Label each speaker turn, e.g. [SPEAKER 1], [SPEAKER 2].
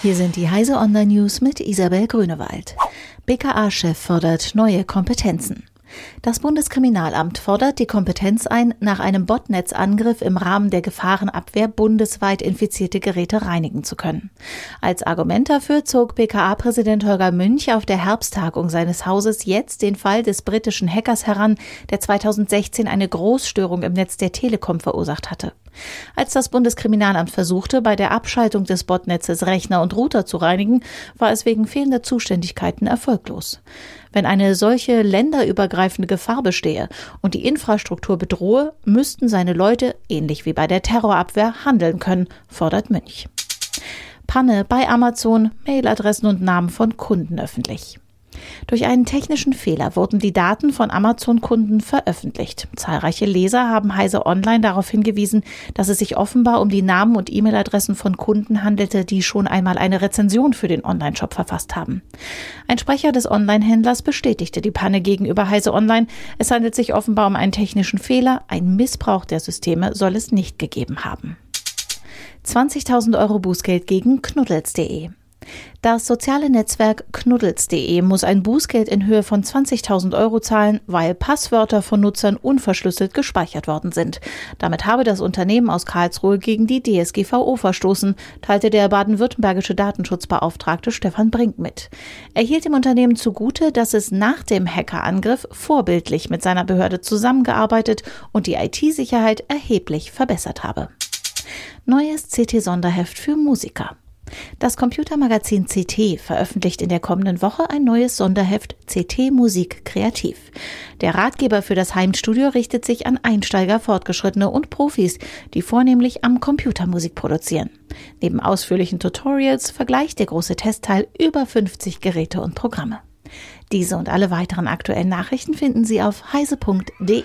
[SPEAKER 1] Hier sind die Heise Online News mit Isabel Grünewald. BKA-Chef fordert neue Kompetenzen. Das Bundeskriminalamt fordert die Kompetenz ein, nach einem Botnetzangriff im Rahmen der Gefahrenabwehr bundesweit infizierte Geräte reinigen zu können. Als Argument dafür zog BKA-Präsident Holger Münch auf der Herbsttagung seines Hauses jetzt den Fall des britischen Hackers heran, der 2016 eine Großstörung im Netz der Telekom verursacht hatte. Als das Bundeskriminalamt versuchte, bei der Abschaltung des Botnetzes Rechner und Router zu reinigen, war es wegen fehlender Zuständigkeiten erfolglos. Wenn eine solche länderübergreifende Gefahr bestehe und die Infrastruktur bedrohe, müssten seine Leute, ähnlich wie bei der Terrorabwehr, handeln können, fordert Münch. Panne bei Amazon, Mailadressen und Namen von Kunden öffentlich. Durch einen technischen Fehler wurden die Daten von Amazon-Kunden veröffentlicht. Zahlreiche Leser haben Heise Online darauf hingewiesen, dass es sich offenbar um die Namen und E-Mail-Adressen von Kunden handelte, die schon einmal eine Rezension für den Online-Shop verfasst haben. Ein Sprecher des Online-Händlers bestätigte die Panne gegenüber Heise Online. Es handelt sich offenbar um einen technischen Fehler. Ein Missbrauch der Systeme soll es nicht gegeben haben. 20.000 Euro Bußgeld gegen knuddels.de. Das soziale Netzwerk knuddels.de muss ein Bußgeld in Höhe von 20.000 Euro zahlen, weil Passwörter von Nutzern unverschlüsselt gespeichert worden sind. Damit habe das Unternehmen aus Karlsruhe gegen die DSGVO verstoßen, teilte der baden-württembergische Datenschutzbeauftragte Stefan Brink mit. Er hielt dem Unternehmen zugute, dass es nach dem Hackerangriff vorbildlich mit seiner Behörde zusammengearbeitet und die IT-Sicherheit erheblich verbessert habe. Neues CT-Sonderheft für Musiker. Das Computermagazin CT veröffentlicht in der kommenden Woche ein neues Sonderheft CT Musik Kreativ. Der Ratgeber für das Heimstudio richtet sich an Einsteiger, Fortgeschrittene und Profis, die vornehmlich am Computer Musik produzieren. Neben ausführlichen Tutorials vergleicht der große Testteil über 50 Geräte und Programme. Diese und alle weiteren aktuellen Nachrichten finden Sie auf heise.de.